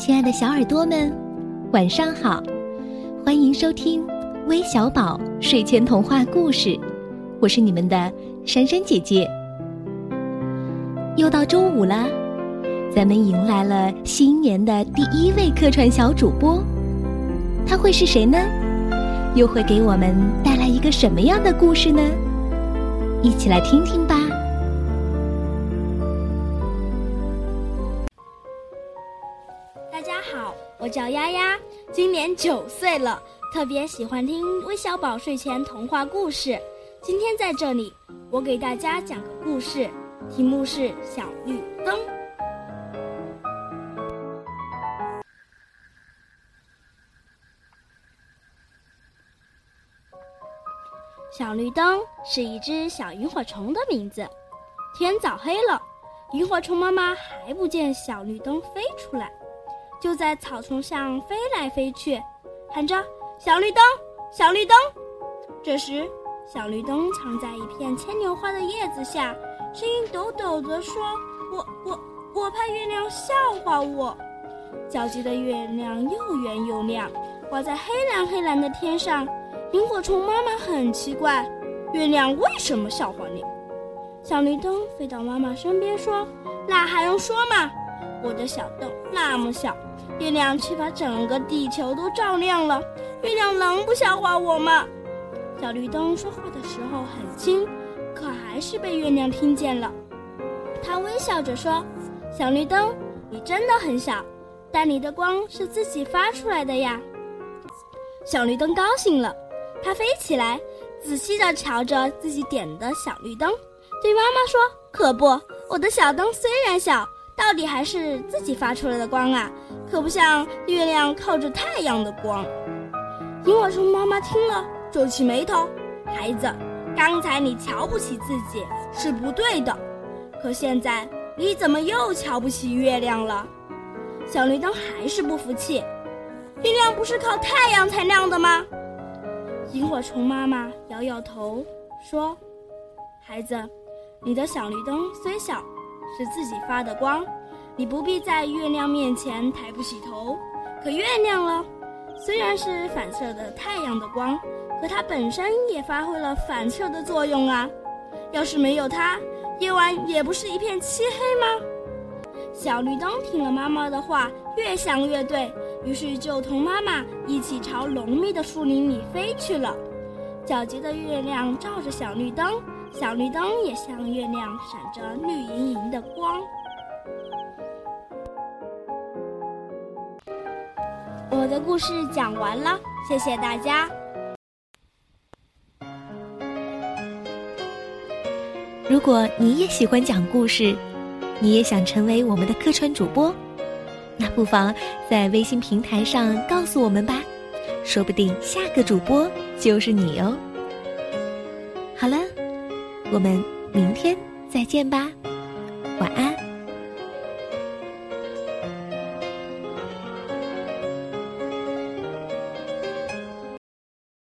亲爱的小耳朵们，晚上好！欢迎收听微小宝睡前童话故事，我是你们的珊珊姐姐。又到周五了，咱们迎来了新年的第一位客串小主播，他会是谁呢？又会给我们带来一个什么样的故事呢？一起来听听吧。大家好，我叫丫丫，今年九岁了，特别喜欢听微小宝睡前童话故事。今天在这里，我给大家讲个故事，题目是《小绿灯》。小绿灯是一只小萤火虫的名字。天早黑了，萤火虫妈妈还不见小绿灯飞出来。就在草丛上飞来飞去，喊着“小绿灯，小绿灯”。这时，小绿灯藏在一片牵牛花的叶子下，声音抖抖地说：“我我我怕月亮笑话我。”皎洁的月亮又圆又亮，挂在黑蓝黑蓝的天上。萤火虫妈妈很奇怪，月亮为什么笑话你？小绿灯飞到妈妈身边说：“那还用说吗？我的小灯那么小。”月亮却把整个地球都照亮了，月亮能不笑话我吗？小绿灯说话的时候很轻，可还是被月亮听见了。他微笑着说：“小绿灯，你真的很小，但你的光是自己发出来的呀。”小绿灯高兴了，它飞起来，仔细地瞧着自己点的小绿灯，对妈妈说：“可不，我的小灯虽然小。”到底还是自己发出来的光啊，可不像月亮靠着太阳的光。萤火虫妈妈听了皱起眉头：“孩子，刚才你瞧不起自己是不对的，可现在你怎么又瞧不起月亮了？”小绿灯还是不服气：“月亮不是靠太阳才亮的吗？”萤火虫妈妈摇摇头说：“孩子，你的小绿灯虽小。”是自己发的光，你不必在月亮面前抬不起头。可月亮了，虽然是反射的太阳的光，可它本身也发挥了反射的作用啊。要是没有它，夜晚也不是一片漆黑吗？小绿灯听了妈妈的话，越想越对，于是就同妈妈一起朝浓密的树林里飞去了。皎洁的月亮照着小绿灯。小绿灯也像月亮，闪着绿莹莹的光。我的故事讲完了，谢谢大家。如果你也喜欢讲故事，你也想成为我们的客串主播，那不妨在微信平台上告诉我们吧，说不定下个主播就是你哦。我们明天再见吧，晚安。